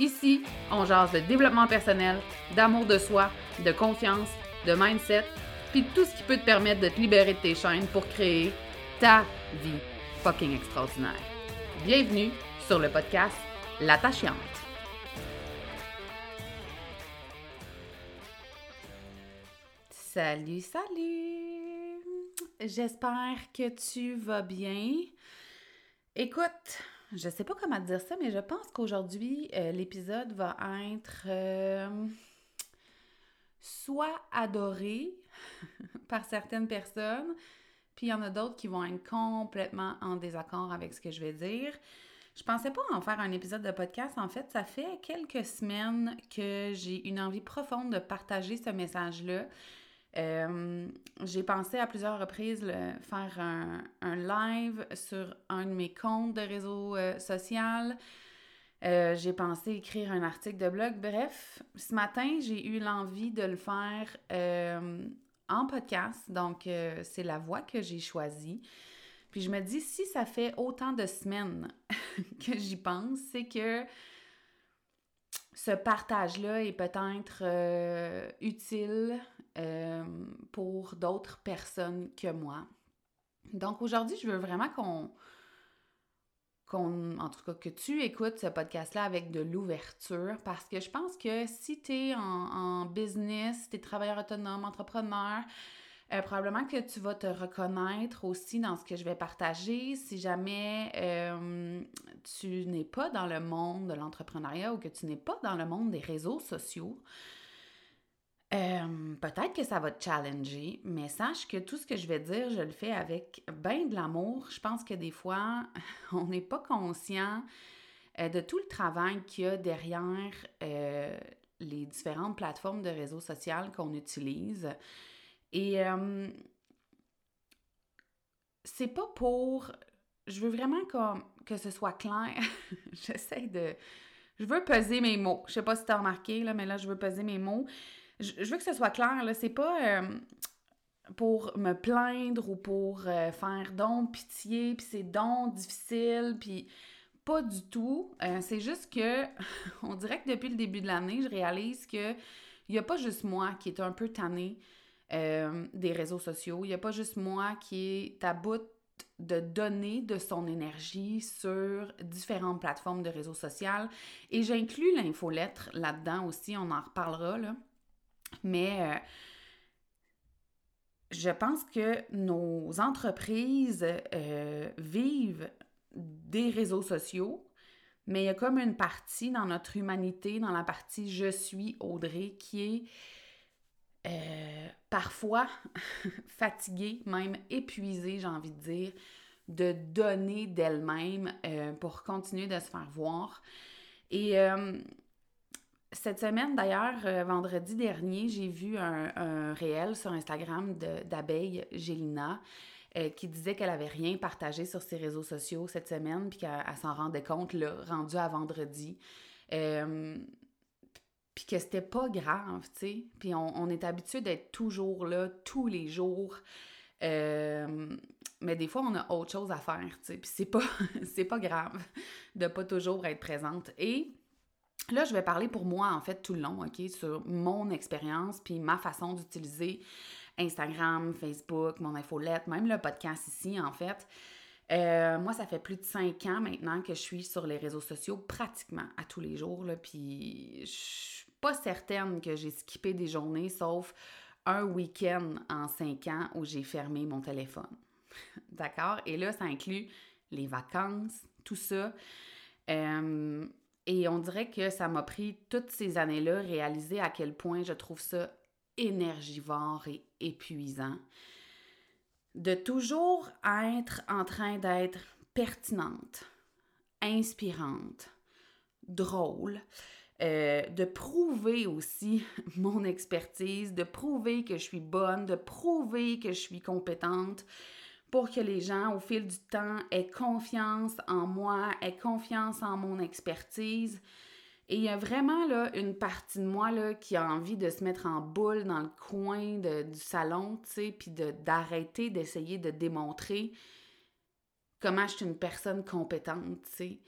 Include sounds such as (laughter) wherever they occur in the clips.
Ici, on jase de développement personnel, d'amour de soi, de confiance, de mindset, puis tout ce qui peut te permettre de te libérer de tes chaînes pour créer ta vie fucking extraordinaire. Bienvenue sur le podcast L'attachante. Salut, salut! J'espère que tu vas bien. Écoute, je sais pas comment dire ça, mais je pense qu'aujourd'hui, euh, l'épisode va être euh, soit adoré (laughs) par certaines personnes, puis il y en a d'autres qui vont être complètement en désaccord avec ce que je vais dire. Je pensais pas en faire un épisode de podcast. En fait, ça fait quelques semaines que j'ai une envie profonde de partager ce message-là. Euh, j'ai pensé à plusieurs reprises faire un, live sur un de mes comptes de réseau euh, social. Euh, j'ai pensé écrire un article de blog. Bref, ce matin, j'ai eu l'envie de le faire en podcast. Donc, c'est la voie que j'ai choisie. Puis je me dis, si ça fait autant de semaines (laughs) que j'y pense, c'est que ce partage-là est peut-être utile euh, pour d'autres personnes que moi. Donc aujourd'hui, je veux vraiment qu'on, en tout cas, que tu écoutes ce podcast-là avec de l'ouverture parce que je pense que si tu es en, business, tu es travailleur autonome, entrepreneur, euh, probablement que tu vas te reconnaître aussi dans ce que je vais partager. Si jamais euh, tu n'es pas dans le monde de l'entrepreneuriat ou que tu n'es pas dans le monde des réseaux sociaux, peut-être que ça va te challenger, mais sache que tout ce que je vais dire, je le fais avec bien de l'amour. Je pense que des fois, (laughs) on n'est pas conscient euh, de tout le travail qu'il y a derrière euh, les différentes plateformes de réseaux sociaux qu'on utilise. Et c'est pas pour. Je veux vraiment que ce soit clair. (laughs) J'essaie de. Je veux peser mes mots. Je sais pas si tu as remarqué, là, mais là, je veux peser mes mots je, veux que ce soit clair, là, c'est pas euh, pour me plaindre ou pour euh, faire don pitié, puis c'est donc difficile, puis pas du tout. Euh, c'est juste que, (laughs) on dirait que depuis le début de l'année, je réalise que il n'y a pas juste moi qui est un peu tanné des réseaux sociaux, il n'y a pas juste moi qui est à bout de donner de son énergie sur différentes plateformes de réseaux sociaux. Et j'inclus l'infolettre là-dedans aussi, on en reparlera, là. Mais euh, je pense que nos entreprises euh, vivent des réseaux sociaux, mais il y a comme une partie dans notre humanité, dans la partie je suis Audrey, qui est euh, parfois (laughs) fatiguée, même épuisée, j'ai envie de dire, de donner d'elle-même pour continuer de se faire voir. Et cette semaine, d'ailleurs, euh, vendredi dernier, j'ai vu un, réel sur Instagram d'abeille Gélina euh, qui disait qu'elle avait rien partagé sur ses réseaux sociaux cette semaine, puis qu'elle s'en rendait compte, là, rendu à vendredi. Euh, puis que c'était pas grave, tu sais. Puis on, est habitué d'être toujours là, tous les jours. mais des fois, on a autre chose à faire, tu sais. Puis c'est pas, (laughs) pas grave de pas toujours être présente. Et Là, je vais parler pour moi, en fait, tout le long, OK, sur mon expérience, puis ma façon d'utiliser Instagram, Facebook, mon infolette, même le podcast ici, en fait. Euh, moi, ça fait plus de cinq ans maintenant que je suis sur les réseaux sociaux pratiquement à tous les jours, là, puis je suis pas certaine que j'ai skippé des journées, sauf un week-end en cinq ans où j'ai fermé mon téléphone. (laughs) D'accord? Et là, ça inclut les vacances, tout ça. Euh, et on dirait que ça m'a pris toutes ces années-là réaliser à quel point je trouve ça énergivore et épuisant. De toujours être en train d'être pertinente, inspirante, drôle, euh, de prouver aussi (laughs) mon expertise, de prouver que je suis bonne, de prouver que je suis compétente pour que les gens, au fil du temps, aient confiance en moi, aient confiance en mon expertise. Et il y a vraiment là, une partie de moi là, qui a envie de se mettre en boule dans le coin du salon, tu sais, puis d'arrêter d'essayer de démontrer comment je suis une personne compétente, tu sais.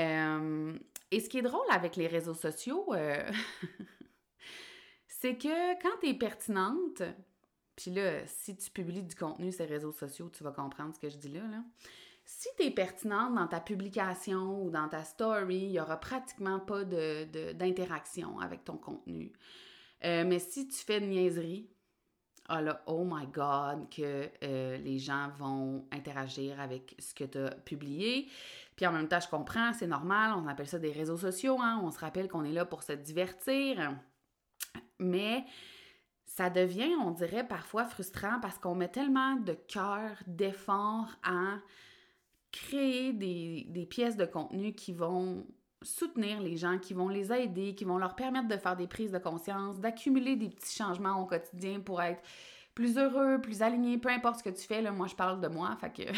Euh, et ce qui est drôle avec les réseaux sociaux, euh, (laughs) c'est que quand tu es pertinente, puis là, si tu publies du contenu sur les réseaux sociaux, tu vas comprendre ce que je dis là. Si tu es pertinente dans ta publication ou dans ta story, il n'y aura pratiquement pas d'interaction avec ton contenu. Euh, mais si tu fais de niaiserie, ah là, oh my God, que euh, les gens vont interagir avec ce que tu as publié. Puis en même temps, je comprends, c'est normal, on appelle ça des réseaux sociaux, hein? on se rappelle qu'on est là pour se divertir. Mais ça devient, on dirait, parfois frustrant parce qu'on met tellement de cœur, d'effort à créer des, des, pièces de contenu qui vont soutenir les gens, qui vont les aider, qui vont leur permettre de faire des prises de conscience, d'accumuler des petits changements au quotidien pour être plus heureux, plus aligné, peu importe ce que tu fais, là, moi je parle de moi, fait que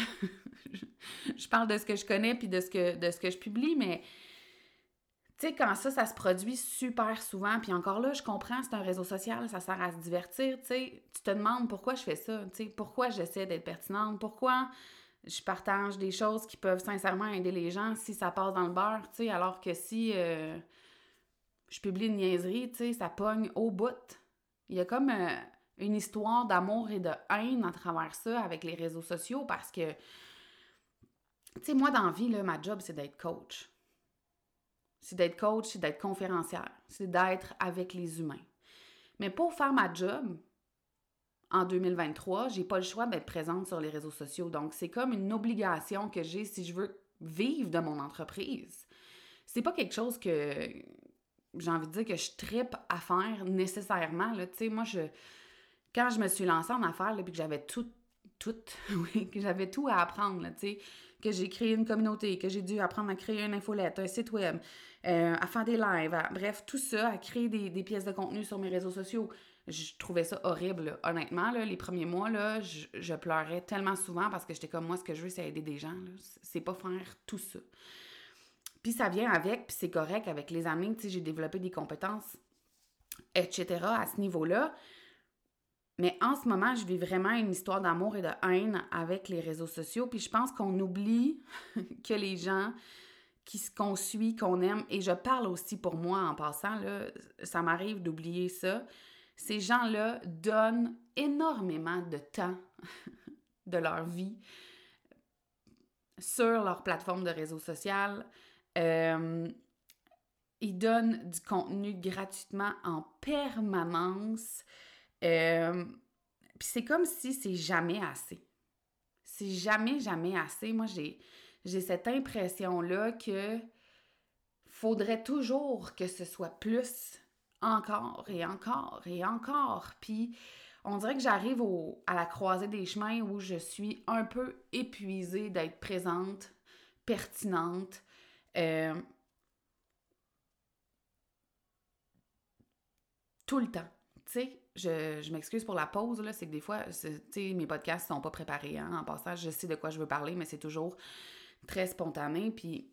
(laughs) je parle de ce que je connais puis de ce que, de ce que je publie, mais tu sais, quand ça, ça se produit super souvent, puis encore là, je comprends, c'est un réseau social, ça sert à se divertir, tu sais, te demandes pourquoi je fais ça, tu sais, pourquoi j'essaie d'être pertinente, pourquoi je partage des choses qui peuvent sincèrement aider les gens si ça passe dans le beurre, tu alors que si euh, je publie une niaiserie, ça pogne au bout. Il y a comme euh, une histoire d'amour et de haine à travers ça avec les réseaux sociaux parce que, tu sais, moi, dans vie, ma job, c'est d'être coach. C'est d'être coach, c'est d'être conférencière, c'est d'être avec les humains. Mais pour faire ma job, en 2023, j'ai pas le choix d'être présente sur les réseaux sociaux. Donc, c'est comme une obligation que j'ai si je veux vivre de mon entreprise. C'est pas quelque chose que j'ai envie de dire que je tripe à faire nécessairement. Tu sais, moi, je, quand je me suis lancée en affaires, que j'avais tout, tout, (laughs) oui, que j'avais tout à apprendre, tu sais, que j'ai créé une communauté, que j'ai dû apprendre à créer une infolette, un site web, euh, à faire des lives, bref, tout ça, à créer des, pièces de contenu sur mes réseaux sociaux. Je trouvais ça horrible, honnêtement. Les premiers mois, là, je, pleurais tellement souvent parce que j'étais comme moi, ce que je veux, c'est aider des gens. C'est pas faire tout ça. Puis ça vient avec, puis c'est correct avec les années, tu sais, j'ai développé des compétences, etc. à ce niveau-là. Mais en ce moment, je vis vraiment une histoire d'amour et de haine avec les réseaux sociaux. Puis je pense qu'on oublie (laughs) que les gens qu'on suit, qu'on aime, et je parle aussi pour moi en passant, là, ça m'arrive d'oublier ça. Ces gens-là donnent énormément de temps (laughs) de leur vie sur leur plateforme de réseau social. Euh, ils donnent du contenu gratuitement en permanence. Euh, puis c'est comme si c'est jamais assez. C'est jamais, jamais assez. Moi, j'ai, j'ai cette impression-là que faudrait toujours que ce soit plus, encore et encore et encore. Puis on dirait que j'arrive à la croisée des chemins où je suis un peu épuisée d'être présente, pertinente. Euh, tout le temps. Tu sais, je, m'excuse pour la pause, là, c'est que des fois, mes podcasts sont pas préparés. Hein, en passant, je sais de quoi je veux parler, mais c'est toujours très spontané. Puis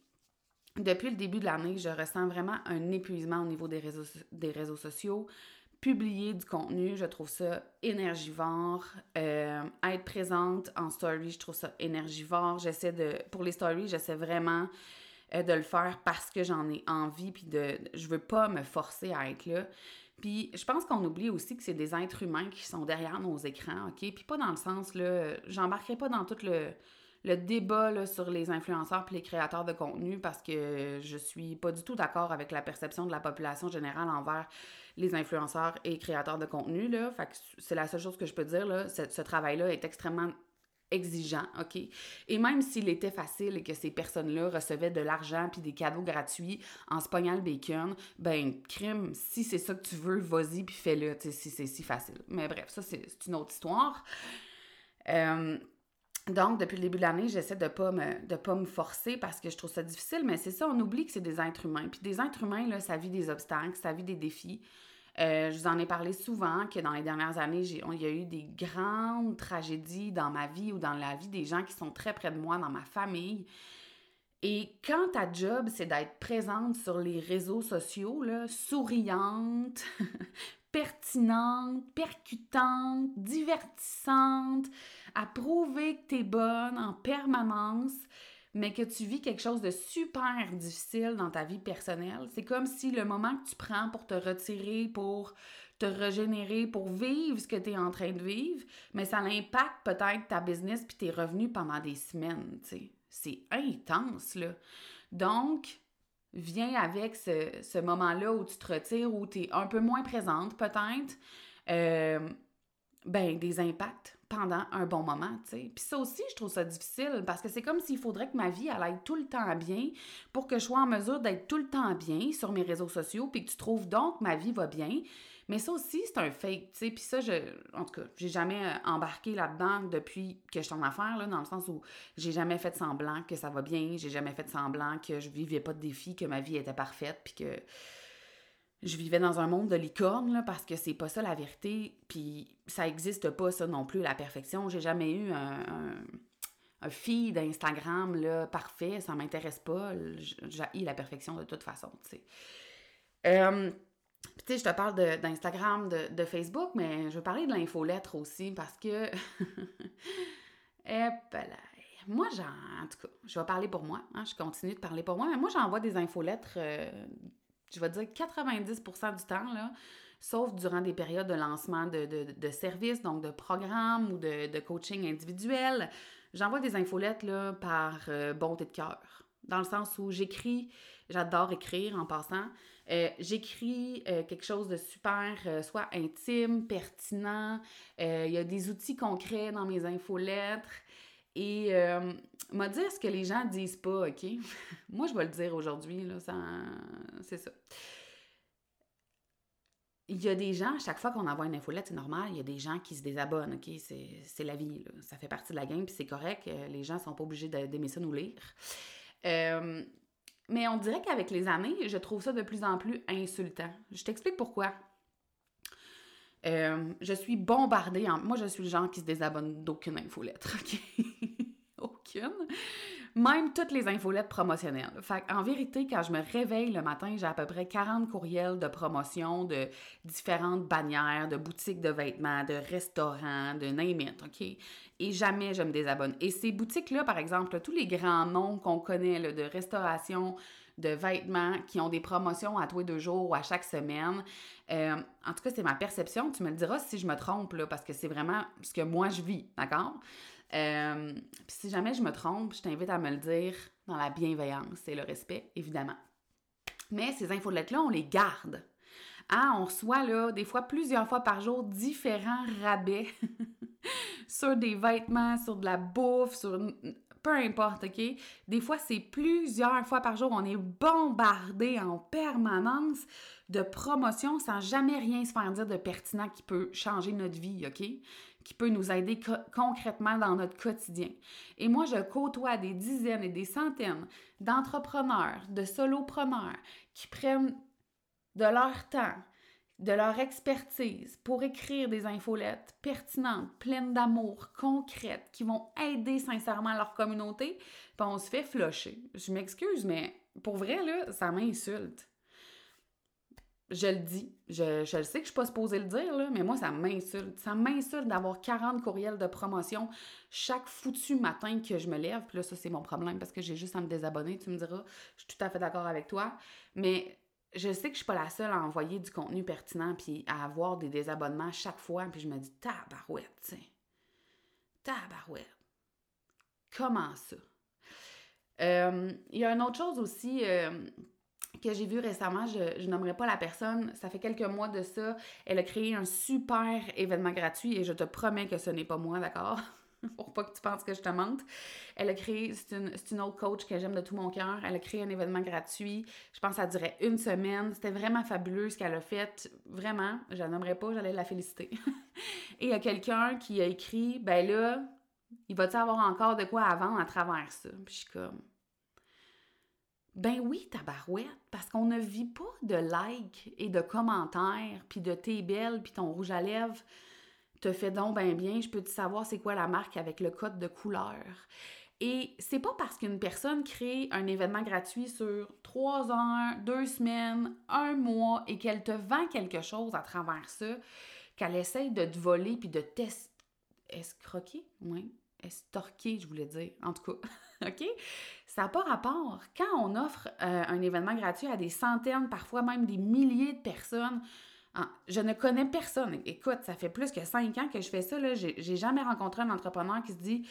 depuis le début de l'année, je ressens vraiment un épuisement au niveau des réseaux, des réseaux sociaux. Publier du contenu, je trouve ça énergivore. Euh, être présente en story, je trouve ça énergivore. J'essaie de. Pour les stories, j'essaie vraiment de le faire parce que j'en ai envie, puis de. Je veux pas me forcer à être là. Puis je pense qu'on oublie aussi que c'est des êtres humains qui sont derrière nos écrans, OK? Puis pas dans le sens, là, j'embarquerai pas dans tout le, le débat sur les influenceurs et les créateurs de contenu parce que je suis pas du tout d'accord avec la perception de la population générale envers les influenceurs et créateurs de contenu. Là. Fait c'est la seule chose que je peux dire. Là. Ce, travail-là est extrêmement exigeant, OK? Et même s'il était facile et que ces personnes-là recevaient de l'argent puis des cadeaux gratuits en se pognant le bacon, ben, crime, si c'est ça que tu veux, vas-y puis fais-le, si c'est si facile. Mais bref, ça, c'est une autre histoire. Euh, donc, depuis le début de l'année, j'essaie de pas de pas me forcer parce que je trouve ça difficile, mais c'est ça, on oublie que c'est des êtres humains. Puis des êtres humains, là, ça vit des obstacles, ça vit des défis. Euh, je vous en ai parlé souvent que dans les dernières années, il y a eu des grandes tragédies dans ma vie ou dans la vie des gens qui sont très près de moi, dans ma famille. Et quand ta job, c'est d'être présente sur les réseaux sociaux, souriante, (laughs) pertinente, percutante, divertissante, à prouver que tu es bonne en permanence, mais que tu vis quelque chose de super difficile dans ta vie personnelle. C'est comme si le moment que tu prends pour te retirer, pour te régénérer, pour vivre ce que tu es en train de vivre, mais ça impacte peut-être ta business puis tes revenus pendant des semaines, tu sais. C'est intense, là. Donc, viens avec ce, ce moment-là où tu te retires, où tu es un peu moins présente, peut-être. Euh, ben, des impacts pendant un bon moment, tu sais. Puis ça aussi, je trouve ça difficile parce que c'est comme s'il faudrait que ma vie aille tout le temps bien pour que je sois en mesure d'être tout le temps bien sur mes réseaux sociaux puis que tu trouves donc que ma vie va bien. Mais ça aussi, c'est un fake, tu sais. Puis ça, je, en tout cas, j'ai jamais euh, embarqué là-dedans depuis que je suis en affaires, là, dans le sens où j'ai jamais fait semblant que ça va bien, j'ai jamais fait semblant que je vivais pas de défis, que ma vie était parfaite, puis que je vivais dans un monde de licorne, parce que c'est pas ça la vérité, puis ça existe pas, ça non plus, la perfection. J'ai jamais eu un, un, feed Instagram là, parfait, ça m'intéresse pas. J'ai la perfection de toute façon, tu sais. Euh, tu sais, je te parle d'Instagram, de, de, Facebook, mais je veux parler de l'infolettre aussi parce que. (laughs) moi, en tout cas, je vais parler pour moi. Hein, je continue de parler pour moi, mais moi, j'envoie des infolettres, euh, je vais dire 90% du temps, là, sauf durant des périodes de lancement de, de, services, donc de programmes ou de, coaching individuel. J'envoie des infolettes là, par euh, bonté de cœur, dans le sens où j'écris, j'adore écrire en passant. Euh, j'écris euh, quelque chose de super, soit intime, pertinent. Il y a des outils concrets dans mes infolettres. Et m'a dire ce que les gens disent pas, OK? (laughs) Moi, je vais le dire aujourd'hui, là, c'est ça. Il y a des gens, à chaque fois qu'on envoie une infolette, c'est normal, il y a des gens qui se désabonnent, OK? C'est la vie, là. Ça fait partie de la game, puis c'est correct. Les gens sont pas obligés d'aimer ça nous lire. Mais on dirait qu'avec les années, je trouve ça de plus en plus insultant. Je t'explique pourquoi. Euh, je suis bombardée. En... Moi, je suis le genre qui se désabonne d'aucune infolettre. (laughs) OK? aucune. Même toutes les infolettes promotionnelles. Fait en vérité, quand je me réveille le matin, j'ai à peu près 40 courriels de promotion de différentes bannières, de boutiques de vêtements, de restaurants, de name it, OK? Et jamais je me désabonne. Et ces boutiques-là, par exemple, tous les grands noms qu'on connaît de restauration, de vêtements qui ont des promotions à tous les deux jours ou à chaque semaine. Euh, en tout cas, c'est ma perception. Tu me le diras si je me trompe, là, parce que c'est vraiment ce que moi je vis, d'accord? Euh, puis si jamais je me trompe, je t'invite à me le dire dans la bienveillance et le respect, évidemment. Mais ces infolettes-là, on les garde. Ah, on reçoit là, des fois plusieurs fois par jour différents rabais (laughs) sur des vêtements, sur de la bouffe, sur peu importe, OK? Des fois, c'est plusieurs fois par jour. On est bombardé en permanence de promotions sans jamais rien se faire dire de pertinent qui peut changer notre vie, OK? qui peut nous aider concrètement dans notre quotidien. Et moi, je côtoie des dizaines et des centaines d'entrepreneurs, de solopreneurs qui prennent de leur temps, de leur expertise pour écrire des infolettes pertinentes, pleines d'amour, concrètes, qui vont aider sincèrement leur communauté, puis on se fait flocher. Je m'excuse, mais pour vrai, là, ça m'insulte je le dis. Je, le sais que je suis pas supposée le dire, là, mais moi, ça m'insulte. Ça m'insulte d'avoir 40 courriels de promotion chaque foutu matin que je me lève. Puis là, ça, c'est mon problème parce que j'ai juste à me désabonner. Tu me diras, je suis tout à fait d'accord avec toi. Mais je sais que je suis pas la seule à envoyer du contenu pertinent puis à avoir des désabonnements chaque fois. Puis je me dis, tabarouette, tu. Tabarouette. Comment ça? Euh, il y a une autre chose aussi euh, que j'ai vu récemment, je, je nommerai pas la personne, ça fait quelques mois de ça, elle a créé un super événement gratuit et je te promets que ce n'est pas moi, d'accord? (laughs) (laughs) Pour pas que tu penses que je te mente. Elle a créé, c'est une, une, autre coach que j'aime de tout mon cœur, elle a créé un événement gratuit, je pense que ça durait une semaine, c'était vraiment fabuleux ce qu'elle a fait, vraiment, je la pas, j'allais la féliciter. (laughs) et il y a quelqu'un qui a écrit, ben là, il va-tu avoir encore de quoi à vendre à travers ça? Puis je suis comme, ben oui, tabarouette, parce qu'on ne vit pas de likes et de commentaires, puis de t'es belle, puis ton rouge à lèvres te fait donc ben bien, je peux te savoir c'est quoi la marque avec le code de couleur. Et c'est pas parce qu'une personne crée un événement gratuit sur trois heures, deux semaines, un mois et qu'elle te vend quelque chose à travers ça, qu'elle essaye de te voler puis de t'escroquer, oui, estorquer, je voulais dire, en tout cas. (laughs) OK? Ça n'a pas rapport. Quand on offre euh, un événement gratuit à des centaines, parfois même des milliers de personnes, je ne connais personne. Écoute, ça fait plus que cinq ans que je fais ça. Je J'ai jamais rencontré un entrepreneur qui se dit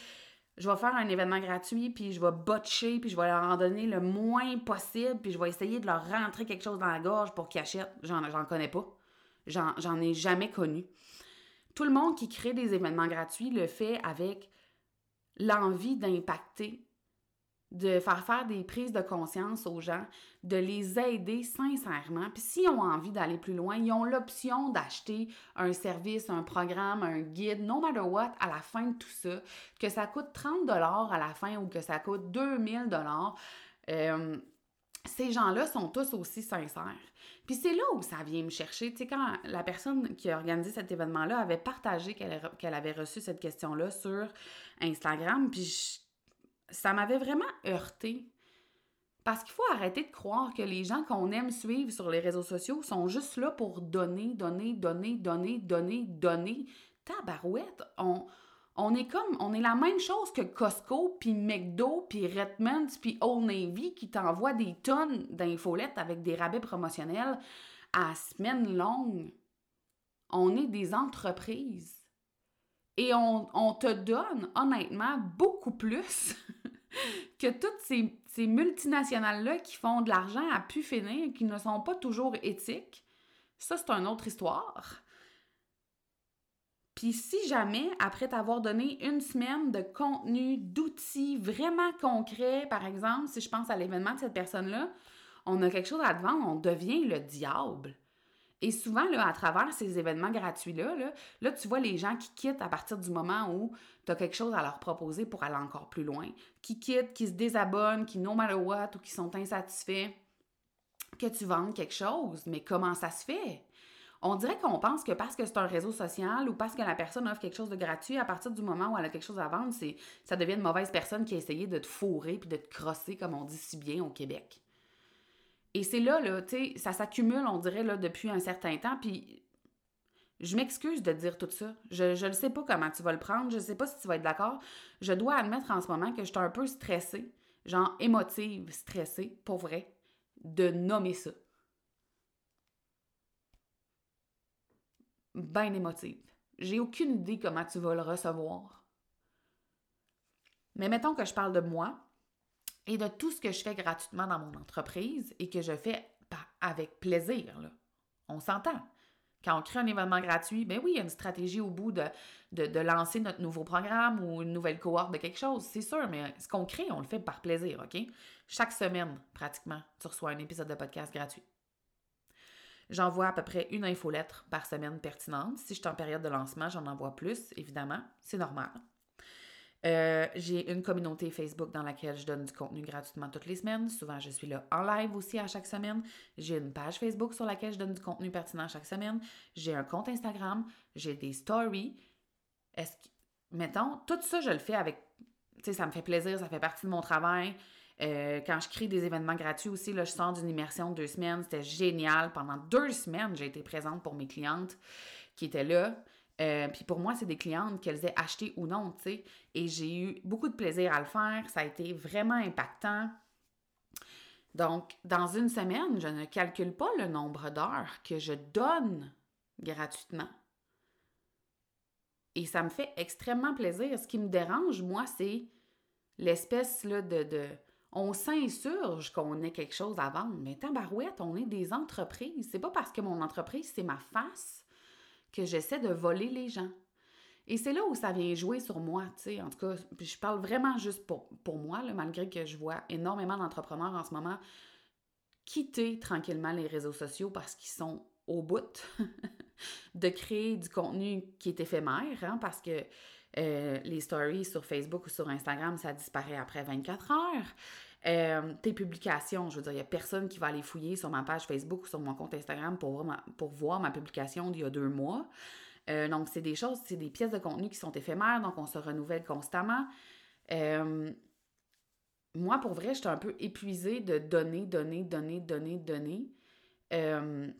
je vais faire un événement gratuit, puis je vais botcher, puis je vais leur en donner le moins possible, puis je vais essayer de leur rentrer quelque chose dans la gorge pour qu'ils achètent. J'en connais pas. J'en ai jamais connu. Tout le monde qui crée des événements gratuits le fait avec l'envie d'impacter de faire faire des prises de conscience aux gens, de les aider sincèrement. Puis s'ils ont envie d'aller plus loin, ils ont l'option d'acheter un service, un programme, un guide, no matter what, à la fin de tout ça, que ça coûte 30 dollars à la fin ou que ça coûte 2000 dollars. Euh, ces gens-là sont tous aussi sincères. Puis c'est là où ça vient me chercher. Tu sais, quand la personne qui a organisé cet événement-là avait partagé qu'elle avait reçu cette question-là sur Instagram, puis je ça m'avait vraiment heurté. Parce qu'il faut arrêter de croire que les gens qu'on aime suivre sur les réseaux sociaux sont juste là pour donner, donner, donner, donner, donner, donner. Tabarouette, on, on est comme, on est la même chose que Costco, puis McDo, puis Redmond, puis Old Navy qui t'envoient des tonnes d'infolettes avec des rabais promotionnels à semaine longue. On est des entreprises. Et on, te donne, honnêtement, beaucoup plus (laughs) que toutes ces, ces multinationales-là qui font de l'argent à pu finir, qui ne sont pas toujours éthiques, ça, c'est une autre histoire. Puis si jamais, après t'avoir donné une semaine de contenu, d'outils vraiment concrets, par exemple, si je pense à l'événement de cette personne-là, on a quelque chose à te vendre, on devient le diable. Et souvent, à travers ces événements gratuits-là, là, tu vois les gens qui quittent à partir du moment où tu as quelque chose à leur proposer pour aller encore plus loin. Qui quittent, qui se désabonnent, qui no matter what ou qui sont insatisfaits que tu vendes quelque chose. Mais comment ça se fait? On dirait qu'on pense que parce que c'est un réseau social ou parce que la personne offre quelque chose de gratuit, à partir du moment où elle a quelque chose à vendre, ça devient une mauvaise personne qui a essayé de te fourrer puis de te crosser, comme on dit si bien au Québec. Et c'est là, là, tu sais, ça s'accumule, on dirait, là, depuis un certain temps. Puis je m'excuse de dire tout ça. Je ne sais pas comment tu vas le prendre. Je ne sais pas si tu vas être d'accord. Je dois admettre en ce moment que je suis un peu stressée, genre émotive, stressée, pour vrai, de nommer ça. Ben émotive. J'ai aucune idée comment tu vas le recevoir. Mais mettons que je parle de moi, et de tout ce que je fais gratuitement dans mon entreprise et que je fais avec plaisir. Là. On s'entend. Quand on crée un événement gratuit, ben oui, il y a une stratégie au bout de, de, lancer notre nouveau programme ou une nouvelle cohorte de quelque chose, c'est sûr, mais ce qu'on crée, on le fait par plaisir, OK? Chaque semaine, pratiquement, tu reçois un épisode de podcast gratuit. J'envoie à peu près une infolettre par semaine pertinente. Si je suis en période de lancement, j'en envoie plus, évidemment. C'est normal. Euh, j'ai une communauté Facebook dans laquelle je donne du contenu gratuitement toutes les semaines. Souvent, je suis là en live aussi à chaque semaine. J'ai une page Facebook sur laquelle je donne du contenu pertinent chaque semaine. J'ai un compte Instagram. J'ai des stories. Mettons, tout ça, je le fais avec, tu sais, ça me fait plaisir, ça fait partie de mon travail. Euh, quand je crée des événements gratuits aussi, là, je sors d'une immersion de deux semaines. C'était génial. Pendant deux semaines, j'ai été présente pour mes clientes qui étaient là. Euh, puis pour moi, c'est des clientes qu'elles aient acheté ou non, tu sais. Et j'ai eu beaucoup de plaisir à le faire. Ça a été vraiment impactant. Donc, dans une semaine, je ne calcule pas le nombre d'heures que je donne gratuitement. Et ça me fait extrêmement plaisir. Ce qui me dérange, moi, c'est l'espèce là, de, de... On s'insurge qu'on ait quelque chose à vendre, mais tabarouette, on est des entreprises. C'est pas parce que mon entreprise, c'est ma face que j'essaie de voler les gens. Et c'est là où ça vient jouer sur moi, tu sais. En tout cas, je parle vraiment juste pour, moi, là, malgré que je vois énormément d'entrepreneurs en ce moment quitter tranquillement les réseaux sociaux parce qu'ils sont au bout (laughs) de créer du contenu qui est éphémère, hein, parce que euh, les stories sur Facebook ou sur Instagram, ça disparaît après 24 heures. Euh, tes publications, je veux dire, il n'y a personne qui va aller fouiller sur ma page Facebook ou sur mon compte Instagram pour voir ma, pour voir ma publication d'il y a deux mois. Euh, donc, c'est des choses, c'est des pièces de contenu qui sont éphémères, donc on se renouvelle constamment. moi, pour vrai, j'étais un peu épuisée de donner, donner, donner, donner, donner. je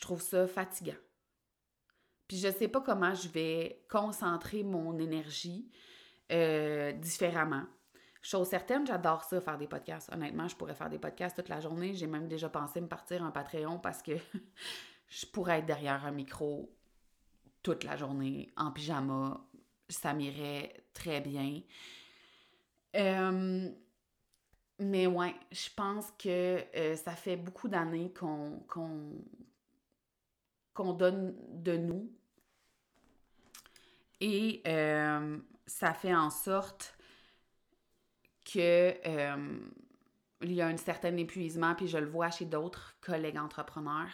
trouve ça fatigant. Puis je sais pas comment je vais concentrer mon énergie euh, différemment. Chose certaine, j'adore ça, faire des podcasts. Honnêtement, je pourrais faire des podcasts toute la journée. J'ai même déjà pensé me partir en Patreon parce que (laughs) je pourrais être derrière un micro toute la journée, en pyjama. Ça m'irait très bien. Euh, mais ouais, je pense que euh, ça fait beaucoup d'années qu'on donne de nous et ça fait en sorte que euh, il y a un certain épuisement, puis je le vois chez d'autres collègues entrepreneurs.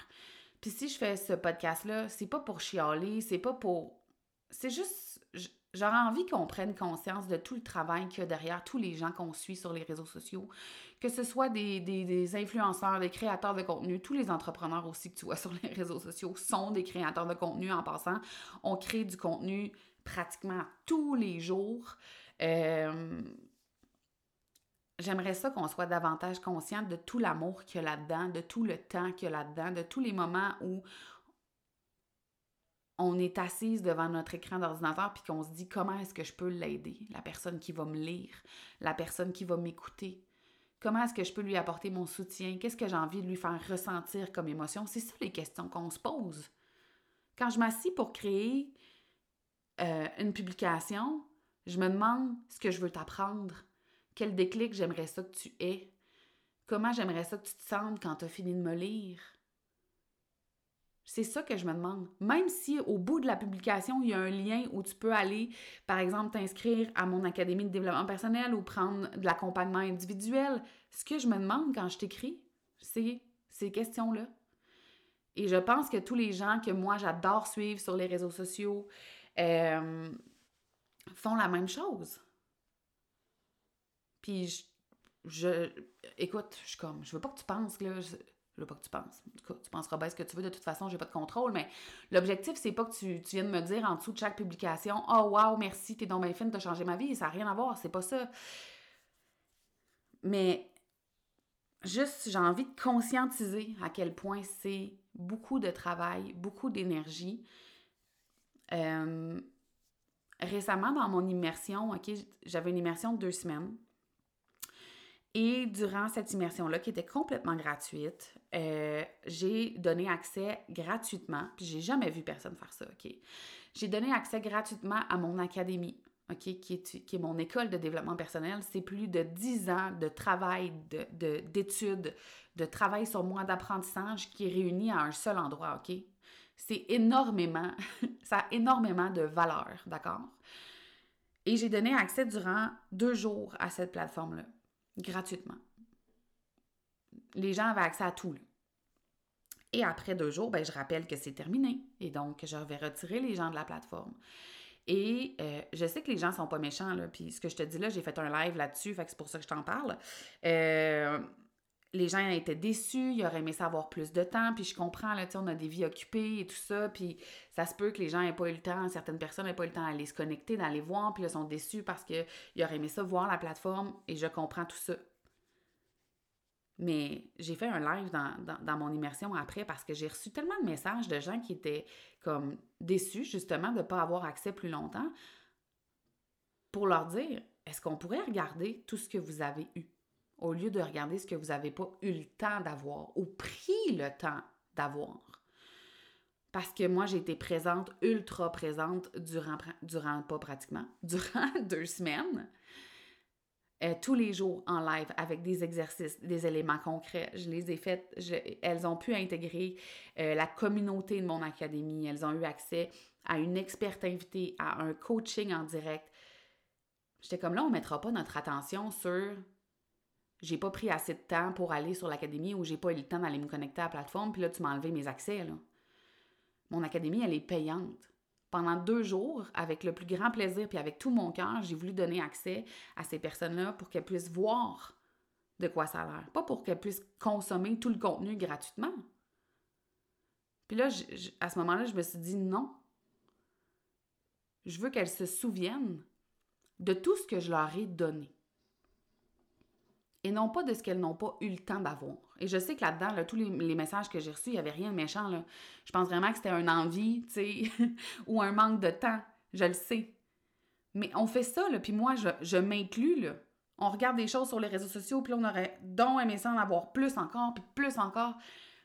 Puis si je fais ce podcast-là, c'est pas pour chialer, c'est pas pour. C'est juste. J'aurais envie qu'on prenne conscience de tout le travail qu'il y a derrière tous les gens qu'on suit sur les réseaux sociaux, que ce soit des, des, influenceurs, des créateurs de contenu, tous les entrepreneurs aussi que tu vois sur les réseaux sociaux sont des créateurs de contenu en passant. On crée du contenu pratiquement tous les jours. Euh, j'aimerais ça qu'on soit davantage conscient de tout l'amour qu'il y a là-dedans, de tout le temps qu'il y a là-dedans, de tous les moments où on est assise devant notre écran d'ordinateur puis qu'on se dit comment est-ce que je peux l'aider, la personne qui va me lire, la personne qui va m'écouter? Comment est-ce que je peux lui apporter mon soutien? Qu'est-ce que j'ai envie de lui faire ressentir comme émotion? C'est ça les questions qu'on se pose. Quand je m'assis pour créer euh, une publication, je me demande ce que je veux t'apprendre, quel déclic j'aimerais ça que tu aies, comment j'aimerais ça que tu te sentes quand tu as fini de me lire? C'est ça que je me demande. Même si au bout de la publication, il y a un lien où tu peux aller, par exemple, t'inscrire à mon académie de développement personnel ou prendre de l'accompagnement individuel, ce que je me demande quand je t'écris, c'est ces questions-là. Et je pense que tous les gens que moi j'adore suivre sur les réseaux sociaux, euh, font la même chose. Puis je, je, écoute, je suis comme, je veux pas que tu penses, là, je, veux pas que tu penses. tu penseras bien ce que tu veux, de toute façon, j'ai pas de contrôle, mais l'objectif, c'est pas que tu, tu viennes me dire en dessous de chaque publication, oh wow, merci, t'es donc bien fine, t'as changé ma vie, ça n'a rien à voir, c'est pas ça. Mais juste, j'ai envie de conscientiser à quel point c'est beaucoup de travail, beaucoup d'énergie, euh, récemment, dans mon immersion, OK, j'avais une immersion de deux semaines. Et durant cette immersion-là, qui était complètement gratuite, euh, j'ai donné accès gratuitement, puis j'ai jamais vu personne faire ça, OK? J'ai donné accès gratuitement à mon académie, OK, qui est, mon école de développement personnel. C'est plus de dix ans de travail, d'études, de, de travail sur moi, d'apprentissage qui est réuni à un seul endroit, OK? C'est énormément, (laughs) ça a énormément de valeur, d'accord? Et j'ai donné accès durant deux jours à cette plateforme-là, gratuitement. Les gens avaient accès à tout. Et après deux jours, ben, je rappelle que c'est terminé. Et donc, je vais retirer les gens de la plateforme. Et euh, je sais que les gens sont pas méchants, là. Puis ce que je te dis là, j'ai fait un live là-dessus, c'est pour ça que je t'en parle. Euh, les gens étaient déçus, ils auraient aimé savoir plus de temps, puis je comprends, là, on a des vies occupées et tout ça, puis ça se peut que les gens n'aient pas eu le temps, certaines personnes n'aient pas eu le temps d'aller se connecter, d'aller voir, puis là, sont déçus parce qu'ils auraient aimé ça, voir la plateforme, et je comprends tout ça. Mais j'ai fait un live dans, mon immersion après parce que j'ai reçu tellement de messages de gens qui étaient comme déçus justement de ne pas avoir accès plus longtemps pour leur dire, est-ce qu'on pourrait regarder tout ce que vous avez eu? Au lieu de regarder ce que vous n'avez pas eu le temps d'avoir ou pris le temps d'avoir. Parce que moi, j'ai été présente, ultra présente, durant, durant pas pratiquement, (laughs) durant deux semaines. Euh, tous les jours en live avec des exercices, des éléments concrets. Je les ai faites. elles ont pu intégrer euh, la communauté de mon académie. Elles ont eu accès à une experte invitée, à un coaching en direct. J'étais comme là, on ne mettra pas notre attention sur j'ai pas pris assez de temps pour aller sur l'académie ou j'ai pas eu le temps d'aller me connecter à la plateforme, puis là, tu m'as enlevé mes accès. Là. Mon académie, elle est payante. Pendant deux jours, avec le plus grand plaisir puis avec tout mon cœur, j'ai voulu donner accès à ces personnes-là pour qu'elles puissent voir de quoi ça a l'air. Pas pour qu'elles puissent consommer tout le contenu gratuitement. Puis là, à ce moment-là, je me suis dit non. Je veux qu'elles se souviennent de tout ce que je leur ai donné et non pas de ce qu'elles n'ont pas eu le temps d'avoir. Et je sais que là-dedans, tous les, messages que j'ai reçus, il n'y avait rien de méchant. Là. Je pense vraiment que c'était un envie, tu sais, (laughs) ou un manque de temps. Je le sais. Mais on fait ça, là, puis moi, je, je m'inclus, là. On regarde des choses sur les réseaux sociaux, puis on aurait donc aimé ça en avoir plus encore, puis plus encore.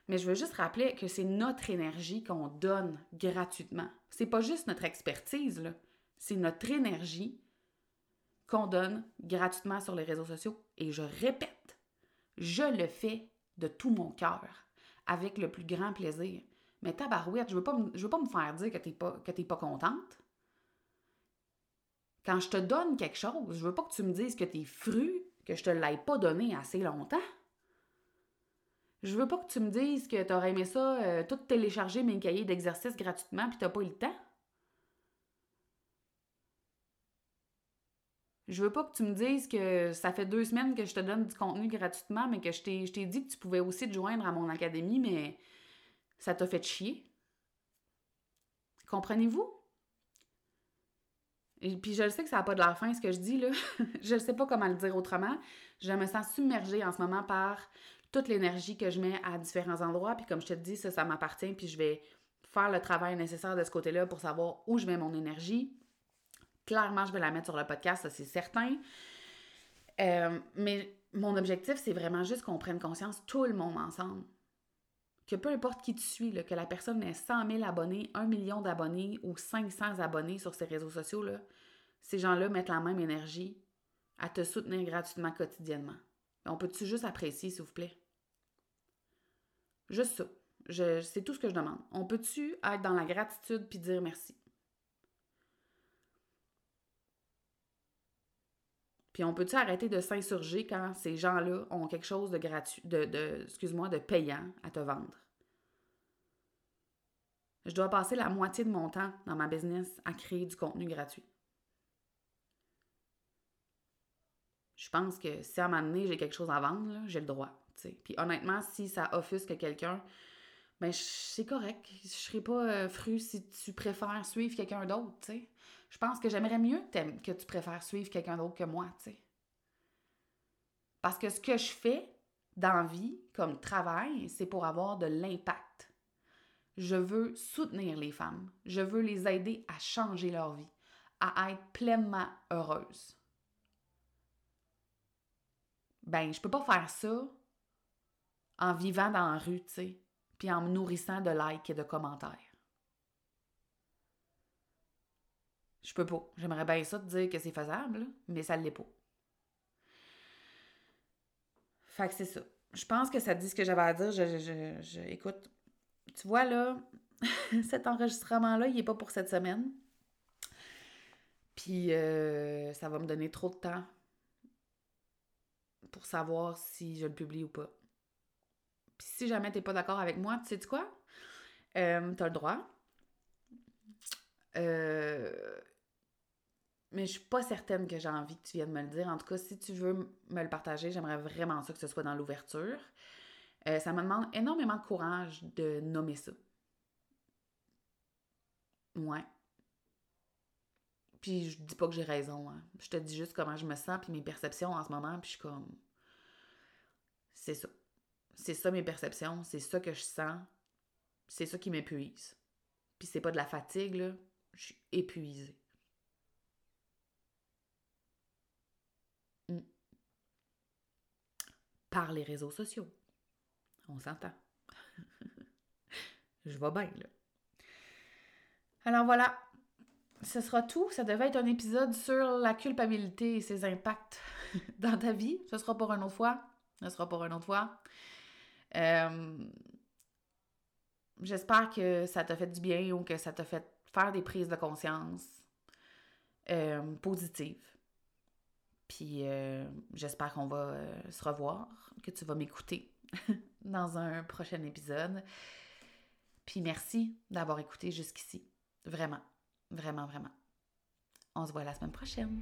Mais je veux juste rappeler que c'est notre énergie qu'on donne gratuitement. C'est pas juste notre expertise, là. C'est notre énergie qu'on donne gratuitement sur les réseaux sociaux. Et je répète, je le fais de tout mon cœur, avec le plus grand plaisir. Mais tabarouette, je pas, je veux pas me faire dire que t'es pas, que pas contente. Quand je te donne quelque chose, je veux pas que tu me dises que t'es fru, que je te l'ai pas donné assez longtemps. Je veux pas que tu me dises que tu aurais aimé ça, euh, tout télécharger mes cahiers d'exercice gratuitement puis t'as pas eu le temps. Je veux pas que tu me dises que ça fait deux semaines que je te donne du contenu gratuitement, mais que je t'ai, dit que tu pouvais aussi te joindre à mon académie, mais ça t'a fait chier. Comprenez-vous? Et puis je sais que ça n'a pas de la fin ce que je dis là. (laughs) je ne sais pas comment le dire autrement. Je me sens submergée en ce moment par toute l'énergie que je mets à différents endroits. Puis comme je te dis, ça, ça m'appartient. Puis je vais faire le travail nécessaire de ce côté-là pour savoir où je mets mon énergie. Clairement, je vais la mettre sur le podcast, ça c'est certain. Euh, mais mon objectif, c'est vraiment juste qu'on prenne conscience, tout le monde ensemble, que peu importe qui tu suis, que la personne ait 100 000 abonnés, 1 million d'abonnés ou 500 abonnés sur ses réseaux sociaux, là, ces gens-là mettent la même énergie à te soutenir gratuitement quotidiennement. On peut-tu juste apprécier, s'il vous plaît? Juste ça. c'est tout ce que je demande. On peut-tu être dans la gratitude puis dire merci? Puis on peut-tu arrêter de s'insurger quand ces gens-là ont quelque chose de gratuit, de, de payant à te vendre? Je dois passer la moitié de mon temps dans ma business à créer du contenu gratuit. Je pense que si à un moment donné, j'ai quelque chose à vendre, j'ai le droit. Puis honnêtement, si ça offusque quelqu'un, ben c'est correct. Je serai pas euh, fru si tu préfères suivre quelqu'un d'autre, tu sais je pense que j'aimerais mieux que tu préfères suivre quelqu'un d'autre que moi, tu sais. Parce que ce que je fais dans vie, comme travail, c'est pour avoir de l'impact. Je veux soutenir les femmes. Je veux les aider à changer leur vie, à être pleinement heureuses. Ben, je peux pas faire ça en vivant dans la rue, tu sais, puis en me nourrissant de likes et de commentaires. Je peux pas. J'aimerais bien ça te dire que c'est faisable, mais ça ne l'est pas. Fait que c'est ça. Je pense que ça dit ce que j'avais à dire. Je, écoute, tu vois là, (laughs) cet enregistrement-là, il n'est pas pour cette semaine. Puis euh, ça va me donner trop de temps pour savoir si je le publie ou pas. Puis si jamais tu n'es pas d'accord avec moi, tu sais quoi? Euh, tu as le droit. Euh, mais je suis pas certaine que j'ai envie que tu viennes me le dire. En tout cas, si tu veux me le partager, j'aimerais vraiment ça que ce soit dans l'ouverture. Euh, ça me demande énormément de courage de nommer ça. Ouais. Puis je dis pas que j'ai raison. Hein. Je te dis juste comment je me sens, puis mes perceptions en ce moment, puis je suis comme. C'est ça. C'est ça mes perceptions, c'est ça que je sens, c'est ça qui m'épuise. Puis c'est pas de la fatigue, là. Je suis épuisée. par les réseaux sociaux. On s'entend. (laughs) je vais bien, là. Alors voilà, ce sera tout. Ça devait être un épisode sur la culpabilité et ses impacts (laughs) dans ta vie. Ce sera pour une autre fois. Ce sera pour une autre fois. Euh, j'espère que ça t'a fait du bien ou que ça t'a fait faire des prises de conscience euh, positives. Puis euh, j'espère qu'on va se revoir, que tu vas m'écouter (laughs) dans un prochain épisode. Puis merci d'avoir écouté jusqu'ici. Vraiment, vraiment, vraiment. On se voit la semaine prochaine.